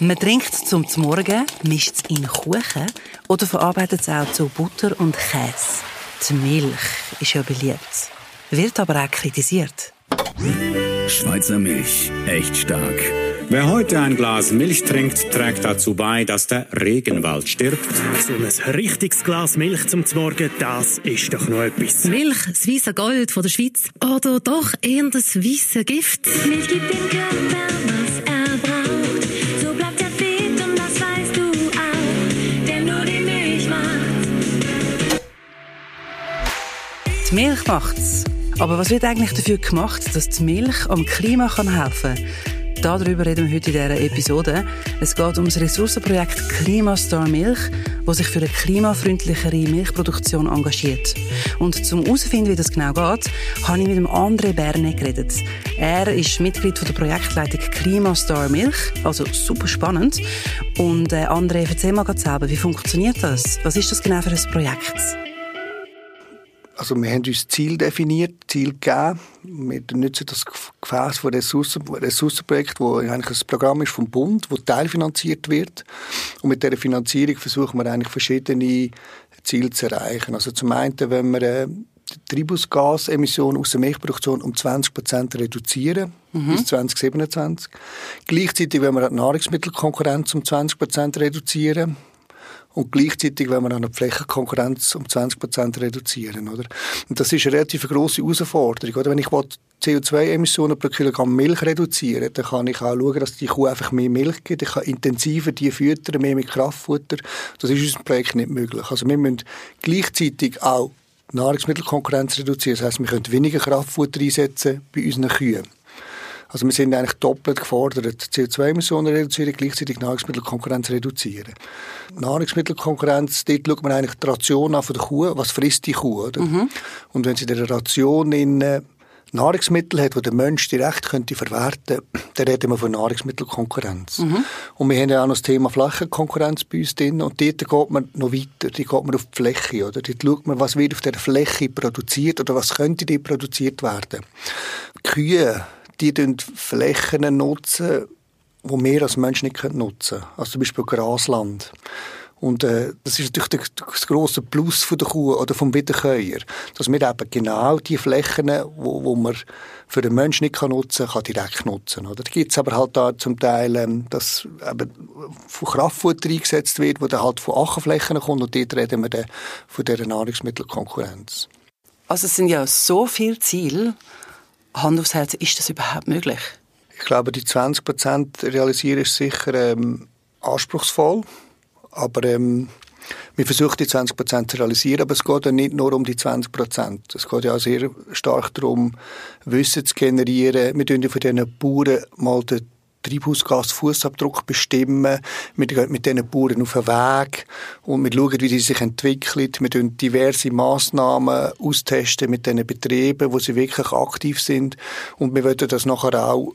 Man trinkt es zum Morgen, mischt es in Kuchen oder verarbeitet es auch zu Butter und Käse. Die Milch ist ja beliebt, wird aber auch kritisiert. Schweizer Milch, echt stark. Wer heute ein Glas Milch trinkt, trägt dazu bei, dass der Regenwald stirbt. So ein richtiges Glas Milch zum Morgen, das ist doch noch etwas. Milch, das weisse Gold von der Schweiz. Oder doch eher das weisse Gift. Milch gibt dem Körper, Die Milch macht's. Aber was wird eigentlich dafür gemacht, dass die Milch am Klima kann helfen kann? Darüber reden wir heute in dieser Episode. Es geht um das Ressourcenprojekt Klimastar Milch, das sich für eine klimafreundlichere Milchproduktion engagiert. Und zum herauszufinden, wie das genau geht, habe ich mit André Berne geredet. Er ist Mitglied der Projektleitung Klimastar Milch, also super spannend. Und äh, André, erzähl mal selber, wie funktioniert das? Was ist das genau für ein Projekt? Also wir haben uns Ziel definiert, Ziel gegeben. Wir nutzen das Gefäß von Ressourcen, Ressourcenprojekt, wo eigentlich ein Programm ist vom Bund, wo teilfinanziert wird. Und mit dieser Finanzierung versuchen wir eigentlich verschiedene Ziele zu erreichen. Also zum einen, wenn wir äh, die Treibhausgasemissionen aus der Milchproduktion um 20 Prozent reduzieren mhm. bis 2027. Gleichzeitig, wenn wir die Nahrungsmittelkonkurrenz um 20 Prozent reduzieren und gleichzeitig wenn auch die Flächenkonkurrenz um 20 Prozent reduzieren. Oder? Und das ist eine relativ grosse Herausforderung. Oder? Wenn ich CO2-Emissionen pro Kilogramm Milch reduzieren dann kann ich auch schauen, dass die Kuh einfach mehr Milch gibt. Ich kann intensiver die füttern, mehr mit Kraftfutter. Das ist in unserem Projekt nicht möglich. Also wir müssen gleichzeitig auch Nahrungsmittelkonkurrenz reduzieren. Das heisst, wir können weniger Kraftfutter einsetzen bei unseren Kühen. Also wir sind eigentlich doppelt gefordert, CO2-Emissionen reduzieren, gleichzeitig Nahrungsmittelkonkurrenz reduzieren. Nahrungsmittelkonkurrenz, dort schaut man eigentlich die Ration an von der Kuh, was frisst die Kuh, oder? Mhm. Und wenn sie in der Ration in Nahrungsmittel hat, die der Mensch direkt könnte verwerten könnte, dann reden wir von Nahrungsmittelkonkurrenz. Mhm. Und wir haben ja auch noch das Thema Flächenkonkurrenz bei uns drin und dort geht man noch weiter, dort geht man auf die Fläche, oder? Dort schaut man, was wird auf der Fläche produziert oder was könnte dort produziert werden. Kühe die Flächen nutzen, die wir als Menschen nicht nutzen können. Also zum Beispiel Grasland. Und äh, das ist natürlich das grosse Plus von der Kuh oder vom Wiederkäuer, dass wir eben genau die Flächen, wo, wo man für den Menschen nicht kann nutzen kann, direkt nutzen. Oder? Da gibt es aber halt da zum Teil, ähm, dass eben von Kraftfutter eingesetzt wird, wo dann halt von Ackerflächen kommt und dort reden wir dann von dieser Nahrungsmittelkonkurrenz. Also es sind ja so viele Ziele, Hand aufs Herz, ist das überhaupt möglich? Ich glaube, die 20 Prozent realisieren ist sicher ähm, anspruchsvoll, aber ähm, wir versuchen die 20 Prozent zu realisieren, aber es geht ja nicht nur um die 20 Prozent. Es geht ja auch sehr stark darum, Wissen zu generieren. Wir tun ja von diesen Bauern mal den Treibhausgasfußabdruck bestimmen. Wir gehen mit diesen Bauern auf den Weg und wir schauen, wie sie sich entwickeln. Wir testen diverse Massnahmen austesten mit diesen Betrieben, wo sie wirklich aktiv sind. Und wir wollen das nachher auch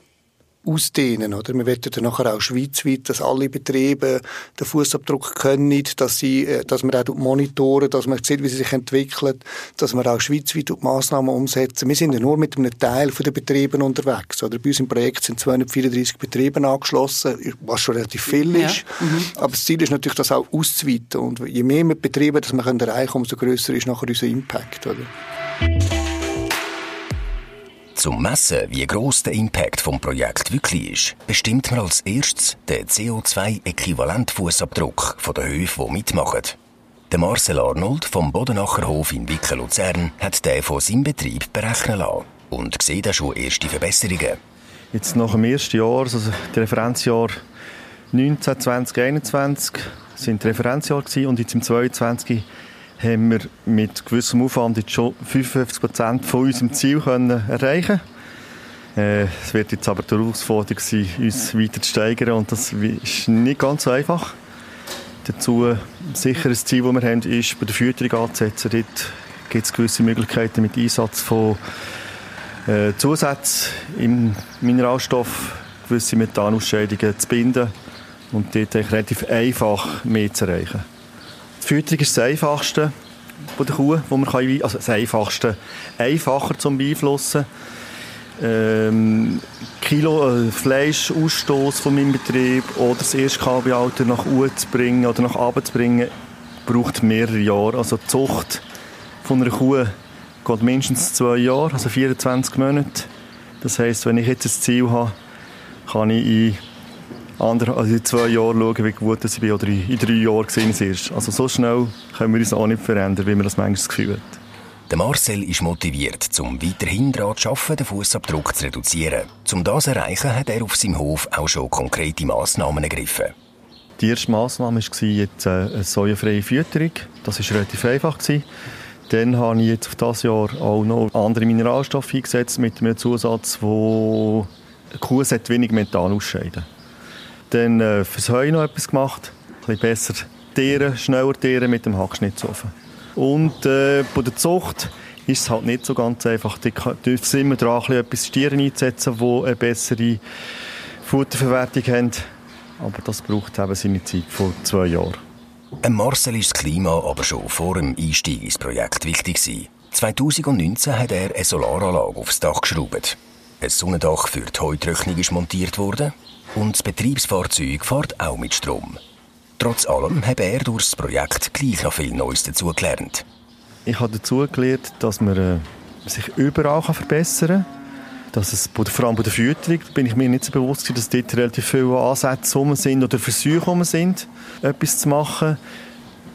ausdehnen. Oder? Wir wollen dann nachher auch schweizweit, dass alle Betriebe den Fußabdruck können, dass, sie, äh, dass wir auch monitoren, dass man sieht, wie sie sich entwickelt, dass wir auch schweizweit Massnahmen umsetzen. Wir sind ja nur mit einem Teil der Betriebe unterwegs. Oder? Bei uns im Projekt sind 234 Betriebe angeschlossen, was schon relativ viel ist. Ja. Mhm. Aber das Ziel ist natürlich, das auch auszuweiten. Und je mehr mit Betrieben das wir erreichen können, umso grösser ist nachher unser Impact. Oder? Zum Messen, wie gross der Impact vom Projekt wirklich ist, bestimmt man als erstes den CO2-Äquivalentfußabdruck von den Höfen, die mitmachen. Der Marcel Arnold vom Bodenacher Hof in Wickel-Luzern hat den von seinem Betrieb berechnen lassen und sieht auch schon erste Verbesserungen. Jetzt nach dem ersten Jahr, also das Referenzjahr 19, 20, 21, sind die Referenzjahre und jetzt im 22 haben wir mit gewissem Aufwand jetzt schon 55 Prozent von unserem Ziel können erreichen äh, Es wird jetzt aber die Herausforderung sein, uns weiter zu steigern und das ist nicht ganz so einfach. Dazu sicher ein Ziel, das wir haben, ist bei der Fütterung anzusetzen. Dort gibt es gewisse Möglichkeiten mit Einsatz von äh, Zusätzen im Mineralstoff, gewisse Methanausscheidungen zu binden und dort relativ einfach mehr zu erreichen. Die Fütterung ist das Einfachste von der Kuh, wo man kann, also das Einfachste, einfacher zum Beeinflussen. ähm, Kilo äh, Fleischausstoß von meinem Betrieb oder das Erstkalbealter nach oben zu bringen oder nach oben zu bringen, braucht mehrere Jahre. Also die Zucht von einer Kuh geht mindestens zwei Jahre, also 24 Monate. Das heisst, wenn ich jetzt ein Ziel habe, kann ich in, andere, also in zwei Jahren schauen, wie gut ich bin, oder in drei Jahren sehen es erst. Also so schnell können wir uns auch nicht verändern, wie man das manchmal das Gefühl hat. Der Marcel ist motiviert, um weiterhin daran zu arbeiten, den Fußabdruck zu reduzieren. Um das zu erreichen, hat er auf seinem Hof auch schon konkrete Massnahmen ergriffen. Die erste Massnahme war jetzt äh, eine sojafreie Fütterung. Das war relativ einfach. Dann habe ich jetzt auf dieses Jahr auch noch andere Mineralstoffe eingesetzt mit einem Zusatz, wo eine Kuh wenig Methan ausscheiden Dann äh, fürs Heu noch etwas gemacht. Ein bisschen besser tieren, schneller tieren mit dem Hackschnitzofen. Und äh, bei der Zucht ist es halt nicht so ganz einfach. Da dürfen immer dran etwas Stieren einzusetzen, die eine bessere Futterverwertung haben. Aber das braucht eben seine Zeit von zwei Jahren. Ein Marcel ist das Klima aber schon vor dem Einstieg ins Projekt wichtig gewesen. 2019 hat er eine Solaranlage aufs Dach geschraubt. Ein Sonnendach für die Heutrocknung ist montiert worden und das Betriebsfahrzeug fährt auch mit Strom. Trotz allem hat er durch das Projekt gleich noch viel Neues dazugelernt. Ich habe dazugelernt, dass man äh, sich überall verbessern kann. Dass es, vor allem bei der Fütterung bin ich mir nicht so bewusst dass dort relativ viele Ansätze rum sind oder Versuche rum sind, etwas zu machen.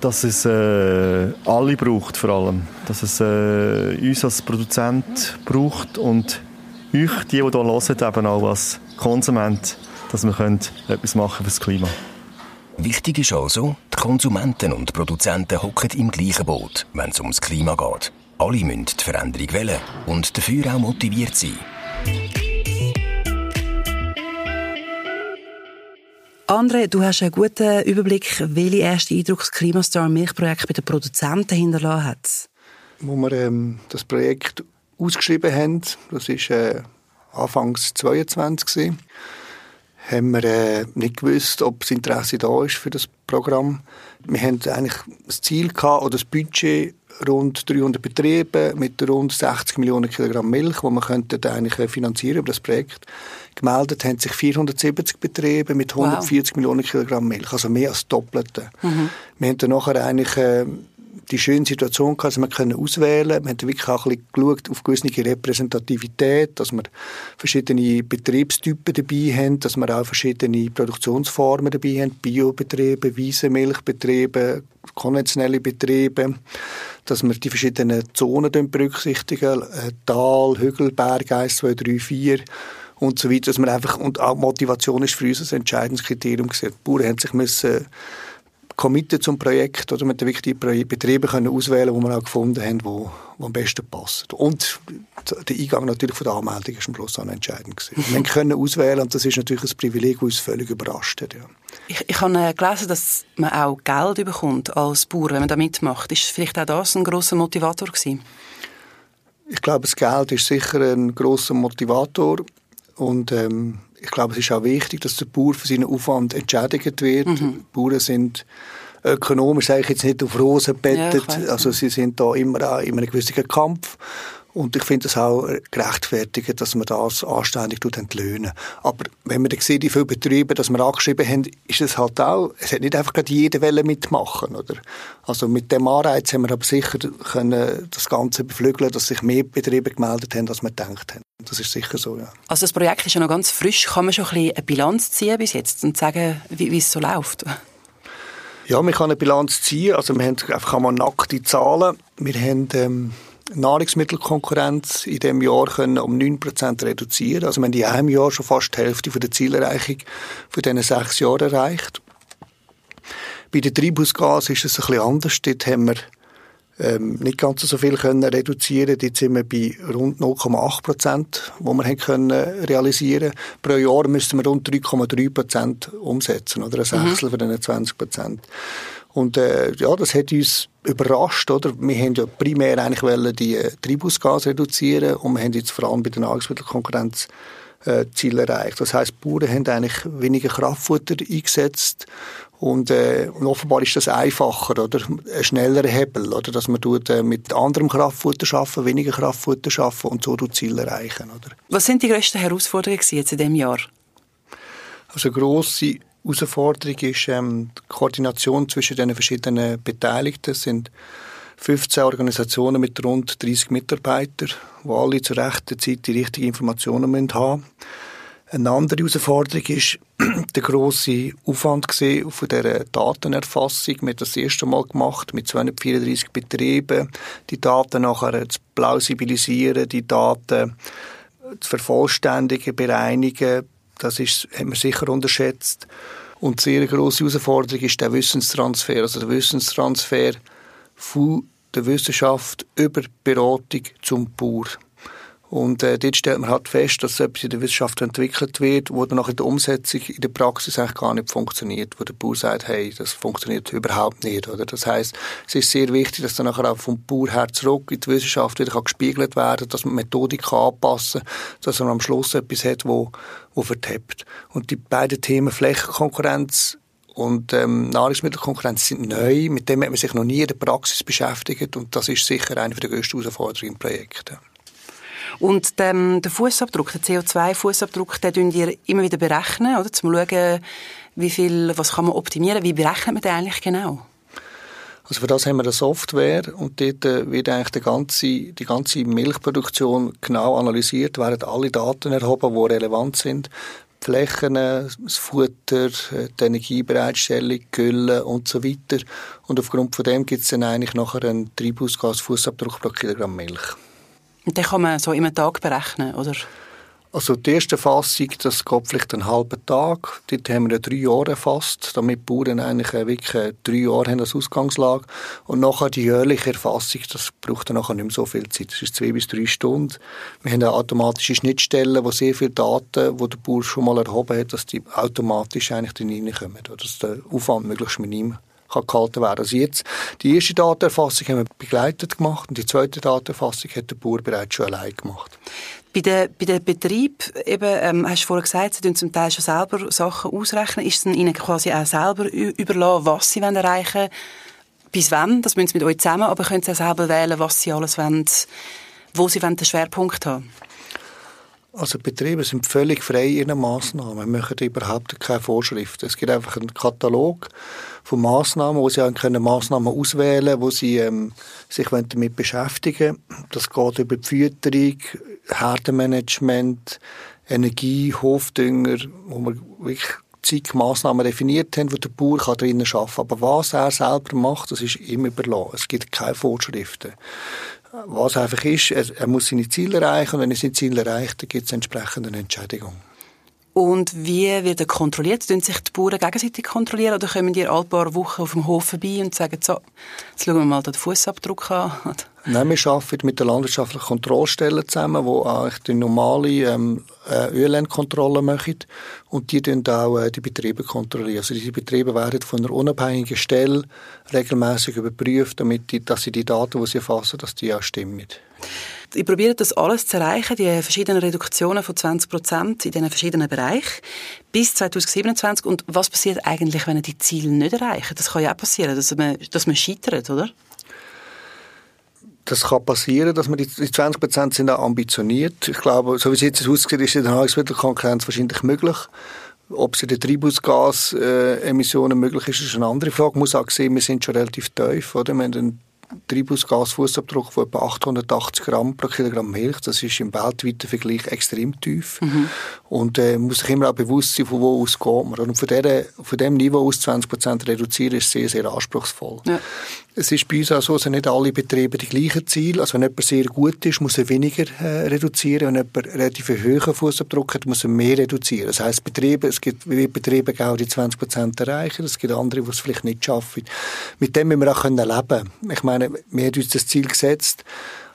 Dass es äh, alle braucht vor allem. Dass es äh, uns als Produzent braucht und euch, die, die hier hören, eben auch als Konsument, dass wir etwas machen für das Klima Wichtig ist also, die Konsumenten und die Produzenten hocken im gleichen Boot, wenn es ums Klima geht. Alle müssen die Veränderung wählen und dafür auch motiviert sein. André, du hast einen guten Überblick, welche erste Eindruck das Klimastar Milchprojekt bei den Produzenten hinterlassen hat. Wo wir ähm, das Projekt ausgeschrieben haben, das war äh, Anfangs 22 gewesen, haben wir äh, nicht gewusst, ob das Interesse da ist für das Programm. Wir haben eigentlich das Ziel gehabt, oder das Budget rund 300 Betriebe mit rund 60 Millionen Kilogramm Milch, wo man könnte eigentlich äh, finanzieren über das Projekt. Gemeldet haben sich 470 Betriebe mit 140 wow. Millionen Kilogramm Milch, also mehr als Doppelte. Mhm. Wir haben dann nachher eigentlich äh, die schöne Situation gehabt, dass wir können auswählen Wir haben wirklich auch ein bisschen geschaut auf gewisse Repräsentativität, dass wir verschiedene Betriebstypen dabei haben, dass wir auch verschiedene Produktionsformen dabei haben, Biobetriebe, Wiesenmilchbetriebe, konventionelle Betriebe, dass wir die verschiedenen Zonen berücksichtigen, äh, Tal, Hügel, Berg 1, 2, 3, 4 und so weiter, dass wir einfach, und auch Motivation ist für uns ein entscheidendes Kriterium gewesen. Die Bauern haben sich müssen committed zum Projekt oder mit den wichtigen Betriebe können auswählen, wo wir auch gefunden haben, wo, wo am besten passt. Und der Eingang natürlich von der Anmeldung ist am Schluss auch entscheidend gewesen. wir können auswählen und das ist natürlich ein Privileg, das uns völlig überrascht hat. Ja. Ich, ich habe äh, gelesen, dass man auch Geld bekommt als Bauer, wenn man da mitmacht. Ist vielleicht auch das ein grosser Motivator gewesen? Ich glaube, das Geld ist sicher ein grosser Motivator und ähm, ich glaube, es ist auch wichtig, dass der Bauer für seinen Aufwand entschädigt wird. Mhm. Bauern sind ökonomisch sage ich jetzt nicht auf Rosen bettet. Ja, also sie sind da immer auch in einem gewissen Kampf. Und ich finde es auch gerechtfertigt, dass man das anständig entlöhnen. Aber wenn man dann sieht, wie viele Betriebe dass wir angeschrieben haben, ist es halt auch, es hat nicht einfach gerade jede Welle mitmachen, oder? Also mit dem Anreiz haben wir aber sicher können das Ganze beflügeln, dass sich mehr Betriebe gemeldet haben, als wir gedacht haben. Das ist sicher so, ja. Also das Projekt ist ja noch ganz frisch. Kann man schon ein bisschen eine Bilanz ziehen bis jetzt und sagen, wie, wie es so läuft? Ja, man kann eine Bilanz ziehen. Also wir haben einfach einmal nackte Zahlen. Wir haben ähm, Nahrungsmittelkonkurrenz in diesem Jahr können um 9% reduzieren. Also wir haben in einem Jahr schon fast die Hälfte von der Zielerreichung von diesen sechs Jahren erreicht. Bei den Treibhausgasen ist es ein bisschen anders. Dort haben wir ähm, nicht ganz so viel können reduzieren. Dort sind wir bei rund 0,8 Prozent, wo wir haben können realisieren. Pro Jahr müssten wir rund 3,3 Prozent umsetzen oder ein Sechstel mhm. von diesen 20 Prozent. Und äh, ja, das hat uns überrascht, oder? Wir haben ja primär eigentlich wollen die äh, Treibhausgase reduzieren und wir haben jetzt vor allem bei der Nahrungsmittelkonkurrenz äh, Ziel erreicht. Das heißt, die Bauern haben eigentlich weniger Kraftfutter eingesetzt und, äh, und offenbar ist das einfacher oder ein schnellerer Hebel, oder dass man tut, äh, mit anderem Kraftfutter schaffen, weniger Kraftfutter schaffen und so das Ziel erreichen. Oder? Was sind die grössten Herausforderungen jetzt in diesem Jahr? Also grosse Herausforderung ist ähm, die Koordination zwischen den verschiedenen Beteiligten. Es sind 15 Organisationen mit rund 30 Mitarbeitern, die alle zur rechten Zeit die richtigen Informationen müssen haben Eine andere Herausforderung ist der grosse Aufwand von der Datenerfassung. Wir haben das erste Mal gemacht mit 234 Betrieben, die Daten nachher zu plausibilisieren, die Daten zu vervollständigen, bereinigen. Das ist, haben wir sicher unterschätzt. Und die sehr grosse Herausforderung ist der Wissenstransfer, also der Wissenstransfer von der Wissenschaft über Beratung zum Bauer. Und äh, dort stellt man halt fest, dass etwas in der Wissenschaft entwickelt wird, wo dann nach der Umsetzung in der Praxis eigentlich gar nicht funktioniert, wo der Bauer sagt, hey, das funktioniert überhaupt nicht. Oder? Das heißt, es ist sehr wichtig, dass dann nachher auch vom Bauer her zurück in die Wissenschaft wieder kann gespiegelt werden dass man die Methodik kann anpassen kann, dass man am Schluss etwas hat, wo, wo vertippt. Und die beiden Themen Flächenkonkurrenz und ähm, Nahrungsmittelkonkurrenz sind neu, mit dem hat man sich noch nie in der Praxis beschäftigt und das ist sicher eine der grössten Herausforderungen im Projekt. Und ähm, der Fußabdruck, der CO2-Fußabdruck, den berechnen ihr immer wieder berechnen, oder? Zum schauen, wie viel, was kann man optimieren, wie berechnet man den eigentlich genau? Also für das haben wir eine Software und dort äh, wird eigentlich die ganze, die ganze Milchproduktion genau analysiert, werden alle Daten erhoben, die relevant sind. Die Flächen, das Futter, äh, die Energiebereitstellung, Gülle und so weiter. Und aufgrund von dem gibt es dann eigentlich nachher einen Treibhausgasfußabdruck pro Kilogramm Milch. Und den kann man so einem Tag berechnen, oder? Also die erste Fassung, das geht vielleicht einen halben Tag. Dort haben wir drei Jahre erfasst, damit die Bauern eigentlich wirklich drei Jahre haben als Ausgangslage. Und nachher die jährliche Erfassung, das braucht dann nachher nicht mehr so viel Zeit. Das ist zwei bis drei Stunden. Wir haben eine automatische Schnittstelle, wo sehr viele Daten, die der Bauer schon mal erhoben hat, dass die automatisch eigentlich dann reinkommen. Dass der Aufwand möglichst minim gehalten werden. Also jetzt, die erste Datenerfassung haben wir begleitet gemacht und die zweite Datenerfassung hat der Bauer bereits schon allein gemacht. Bei den, bei den Betrieb, eben, ähm, hast du vorhin gesagt, sie tun zum Teil schon selber Sachen ausrechnen. Ist es ihnen quasi auch selber überlassen, was sie erreichen wollen? Bis wann? Das müssen sie mit euch zusammen, aber können sie auch selber wählen, was sie alles wollen, wo sie den Schwerpunkt haben also Betriebe sind völlig frei in ihren Massnahmen. Wir machen überhaupt keine Vorschriften. Es gibt einfach einen Katalog von Massnahmen, wo sie auch können Massnahmen auswählen, wo sie ähm, sich damit beschäftigen. Das geht über die Fütterung, Herdenmanagement, Energie, Hofdünger, wo wir wirklich zig Massnahmen definiert haben, die der Bauer kann drinnen arbeiten kann. Aber was er selber macht, das ist ihm überlassen. Es gibt keine Vorschriften. Was einfach ist, er, er muss seine Ziele erreichen und wenn er seine Ziele erreicht, dann gibt es entsprechende Entschädigung. Und wie wird er kontrolliert? Tun sich die Bauern gegenseitig kontrollieren oder kommen die alle paar Wochen auf dem Hof vorbei und sagen, so, jetzt schauen wir mal den Fußabdruck an? Nein, wir arbeiten mit der landwirtschaftlichen Kontrollstelle zusammen, die eigentlich die normale ähm, äh, Ölendkontrolle machen und die dann auch äh, die Betriebe kontrollieren. Also diese Betriebe werden von einer unabhängigen Stelle regelmäßig überprüft, damit die, dass sie die Daten, die sie erfassen, dass die auch stimmen. Ich probiere das alles zu erreichen, die verschiedenen Reduktionen von 20 Prozent in diesen verschiedenen Bereichen bis 2027. Und was passiert eigentlich, wenn ihr die Ziele nicht erreicht? Das kann ja auch passieren, dass man, dass man scheitert, oder? Das kann passieren, dass man die, die 20 Prozent sind auch ambitioniert. Ich glaube, so wie es jetzt aussieht, ist in der Nahrungsmittelkonkurrenz wahrscheinlich möglich. Ob es in den Treibhausgasemissionen möglich ist, ist eine andere Frage. Man muss auch sehen, wir sind schon relativ tief, oder? Wir haben einen Treibhausgasfußabdruck von etwa 880 Gramm pro Kilogramm Milch. Das ist im weltweiten Vergleich extrem tief. Mhm. Und äh, man muss sich immer auch bewusst sein, von wo aus geht man. Und von, der, von dem Niveau aus 20 Prozent reduzieren, ist sehr, sehr anspruchsvoll. Ja. Es ist bei uns auch so, dass nicht alle Betriebe die gleichen Ziele. Also wenn jemand sehr gut ist, muss er weniger äh, reduzieren. Wenn jemand relativ hohen Fußabdruck hat, muss er mehr reduzieren. Das heisst, Betriebe, es gibt Betriebe, die auch die 20 Prozent erreichen. Es gibt andere, die es vielleicht nicht schaffen. Mit dem müssen wir auch können leben. Ich meine, wir haben uns das Ziel gesetzt.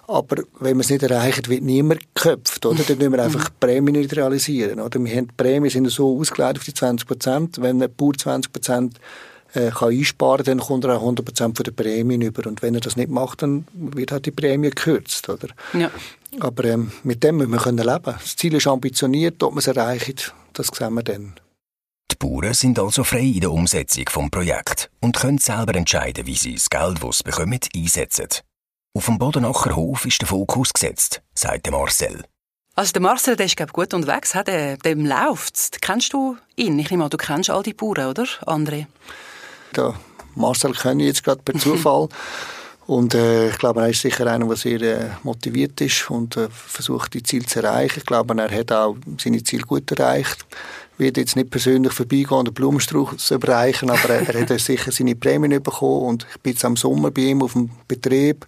Aber wenn wir es nicht erreichen, wird niemand geköpft, oder? Dann müssen wir einfach die Prämien nicht realisieren, oder? Wir haben die Prämien sind so ausgelegt auf die 20 Prozent. Wenn ein Bauer 20 Prozent äh, kann einsparen kann, dann kommt er auch 100% von der Prämien über. Und wenn er das nicht macht, dann wird halt die Prämie gekürzt. Oder? Ja. Aber ähm, mit dem müssen wir können leben. Das Ziel ist ambitioniert, ob man es erreicht, das sehen wir dann. Die Bauern sind also frei in der Umsetzung des Projekts und können selber entscheiden, wie sie das Geld, das sie bekommen, einsetzen. Auf dem Bodenacher Hof ist der Fokus gesetzt, sagt Marcel. Also der Marcel, der ist glaub, gut unterwegs, he? der, dem läuft's. Kennst du ihn? Ich nehme an, du kennst all die Bauern, oder, André? Der Marcel kenne ich jetzt gerade per Zufall. Und äh, ich glaube, er ist sicher einer, der sehr äh, motiviert ist und äh, versucht, die Ziele zu erreichen. Ich glaube, er hat auch seine Ziele gut erreicht. Wird jetzt nicht persönlich vorbeigehen und einen Blumenstrauß überreichen, aber er, er hat sicher seine Prämien bekommen. Und ich bin jetzt am Sommer bei ihm auf dem Betrieb,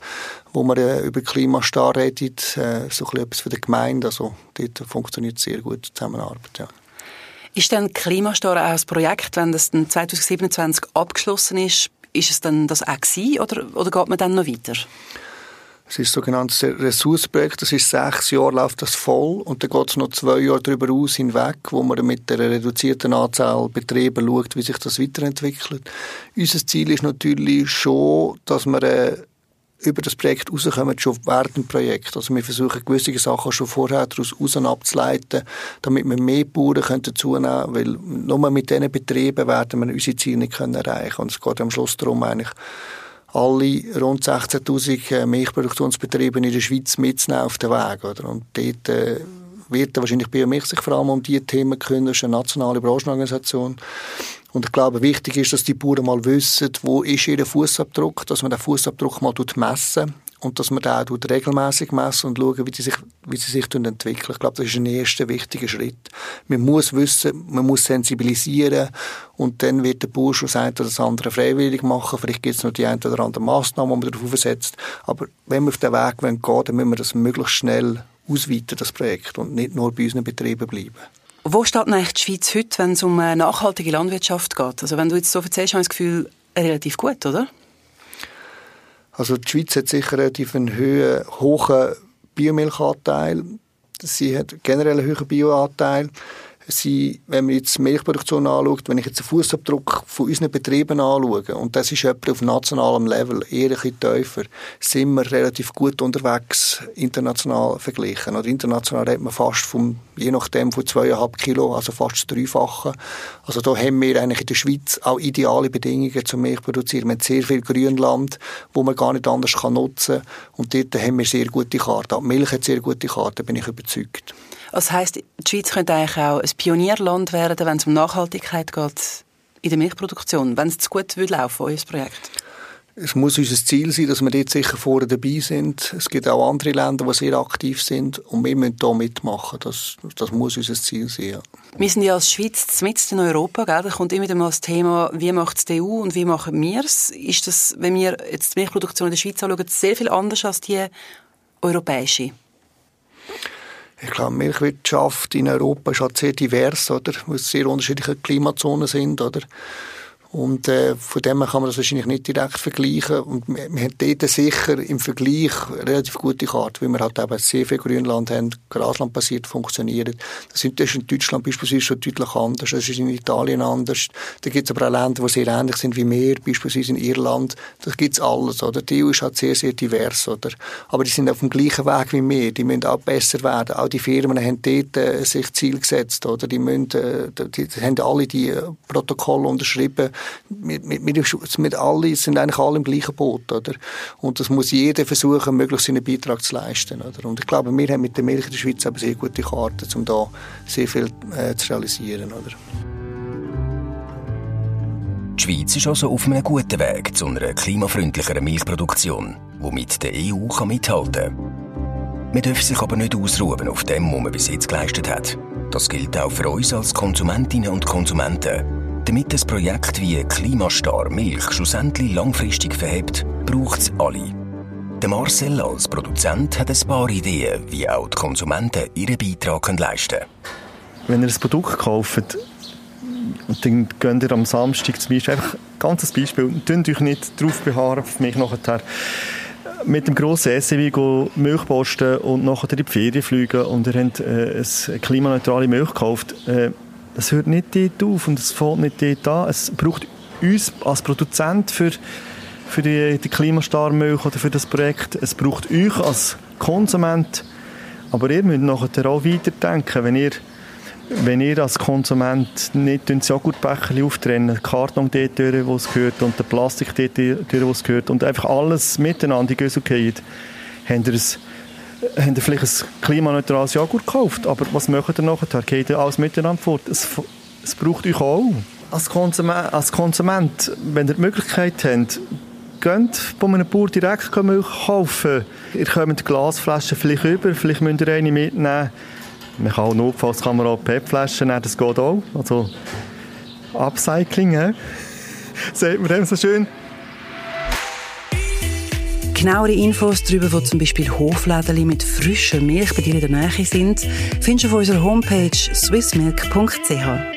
wo man äh, über Klimastar redet, äh, so ein bisschen etwas für die Gemeinde. Also dort funktioniert sehr gut die Zusammenarbeit, ja. Ist dann Klimastar auch ein Projekt, wenn das dann 2027 abgeschlossen ist, ist es dann das auch gewesen, oder, oder geht man dann noch weiter? Es ist ein sogenanntes Ressourcenprojekt, das ist sechs Jahre läuft das voll und dann geht es noch zwei Jahre darüber aus hinweg, wo man mit der reduzierten Anzahl Betriebe schaut, wie sich das weiterentwickelt. Unser Ziel ist natürlich schon, dass wir äh, über das Projekt rauskommen, schon während dem Projekt. Also wir versuchen gewisse Sachen schon vorher daraus raus abzuleiten, damit wir mehr Bauern können dazunehmen können, weil nur mit diesen Betrieben werden wir unsere Ziele nicht können erreichen Und es geht am Schluss darum, eigentlich alle rund 16'000 Milchproduktionsbetriebe in der Schweiz mitzunehmen auf den Weg. Oder? Und dort äh, wird wahrscheinlich Biomilch sich vor allem um diese Themen kümmern. Das ist eine nationale Branchenorganisation. Und ich glaube, wichtig ist, dass die Bauern mal wissen, wo ist ihr Fußabdruck, dass man den Fußabdruck mal messen und dass man den auch regelmäßig messen und schauen, wie, die sich, wie sie sich entwickeln. Ich glaube, das ist ein erster wichtiger Schritt. Man muss wissen, man muss sensibilisieren und dann wird der Bauer schon das eine oder das andere freiwillig machen. Vielleicht gibt es noch die eine oder andere Massnahme, die man darauf setzt. Aber wenn wir auf den Weg gehen wollen, dann müssen wir das möglichst schnell ausweiten, das Projekt, und nicht nur bei unseren Betrieben bleiben. Wo steht eigentlich die Schweiz heute, wenn es um eine nachhaltige Landwirtschaft geht? Also wenn du jetzt so erzählst, habe ich das Gefühl, relativ gut, oder? Also die Schweiz hat sicher relativ einen hohen, hohen Biomilchanteil. Sie hat generell einen hohen Bioanteil. Sie, wenn man jetzt Milchproduktion anschaut, wenn ich jetzt den Fußabdruck von unseren Betrieben anschaue, und das ist etwa auf nationalem Level eher ein bisschen tiefer, sind wir relativ gut unterwegs, international verglichen. Oder international hat man fast vom, je nachdem von zweieinhalb Kilo, also fast das Dreifache. Also da haben wir eigentlich in der Schweiz auch ideale Bedingungen zum Milchproduzieren. Wir haben sehr viel Grünland, wo man gar nicht anders kann nutzen kann. Und dort haben wir sehr gute Karten. Die Milch hat sehr gute Karten, bin ich überzeugt. Das heisst, die Schweiz könnte eigentlich auch ein Pionierland werden, wenn es um Nachhaltigkeit geht in der Milchproduktion, wenn es zu gut würde laufen, euer Projekt? Es muss unser Ziel sein, dass wir dort sicher vorne dabei sind. Es gibt auch andere Länder, die sehr aktiv sind und wir müssen hier mitmachen. Das, das muss unser Ziel sein. Ja. Wir sind ja als Schweiz mitten in Europa, gell? da kommt immer wieder mal das Thema, wie macht es die EU und wie machen wir es? Ist das, wenn wir jetzt die Milchproduktion in der Schweiz anschauen, sehr viel anders als die europäische? Ich glaube, Milchwirtschaft in Europa ist halt sehr divers, oder? Weil es sehr unterschiedliche Klimazonen sind, oder? Und äh, von dem kann man das wahrscheinlich nicht direkt vergleichen. Und wir, wir haben dort sicher im Vergleich relativ gute Karte, weil wir halt eben sehr viel Grünland haben, Grasland basiert funktioniert. Das ist in Deutschland beispielsweise schon deutlich anders, das ist in Italien anders. Da gibt es aber auch Länder, die sehr ähnlich sind wie wir, beispielsweise in Irland. Das gibt es alles, oder? Die EU ist halt sehr, sehr divers, oder? Aber die sind auf dem gleichen Weg wie wir, die müssen auch besser werden. Auch die Firmen haben dort äh, sich Ziel gesetzt, oder? Die, müssen, äh, die, die haben alle die äh, Protokolle unterschrieben, wir, wir, wir alle sind eigentlich alle im gleichen Boot, oder? Und das muss jeder versuchen, möglichst seinen Beitrag zu leisten, oder? Und ich glaube, wir haben mit der Milch in der Schweiz aber sehr gute Karten, um da sehr viel äh, zu realisieren, oder? Die Schweiz ist also auf einem guten Weg zu einer klimafreundlicheren Milchproduktion, die mit der EU kann mithalten kann. Man darf sich aber nicht ausruhen auf dem, was man bis jetzt geleistet hat. Das gilt auch für uns als Konsumentinnen und Konsumenten. Damit das Projekt wie Klimastar Milch schlussendlich langfristig verhebt, braucht es alle. Der Marcel als Produzent hat ein paar Ideen, wie auch die Konsumenten ihren Beitrag leisten können. Wenn ihr ein Produkt kauft, dann geht ihr am Samstag zum Beispiel, einfach ein ganzes Beispiel, tönt euch nicht darauf beharren, für mich nachher mit dem grossen SUV Milch posten und nachher in die Ferien fliegen und ihr habt äh, eine klimaneutrale Milch gekauft. Äh, das hört nicht dort auf und es fällt nicht dort an. Es braucht uns als Produzent für, für die, die Klimastar-Milch oder für das Projekt. Es braucht euch als Konsument. Aber ihr müsst nachher auch weiterdenken, wenn ihr wenn ihr als Konsument nicht das Joghurtbecher auftrennen, den Karton dort durch, wo es gehört, und den Plastik dort durch, wo es gehört, und einfach alles miteinander in Gösel geht, habt ihr, ein, habt ihr vielleicht ein klimaneutrales Joghurt gekauft. Aber was macht ihr nachher? Geht ihr alles miteinander fort? Es, es braucht euch auch. Als Konsument, als Konsument, wenn ihr die Möglichkeit habt, geht bei einem Bauer direkt Milch kaufen. Ihr kommt Glasflaschen vielleicht über, vielleicht müsst ihr eine mitnehmen. Man kann auch notfalls kann man auch PET-Flaschen nehmen, das geht auch. Also Upcycling, he? sagt man dem so schön. Genauere Infos darüber, wo zum Beispiel Hofläden mit frischer Milch bei dir in der Nähe sind, findest du auf unserer Homepage swissmilk.ch.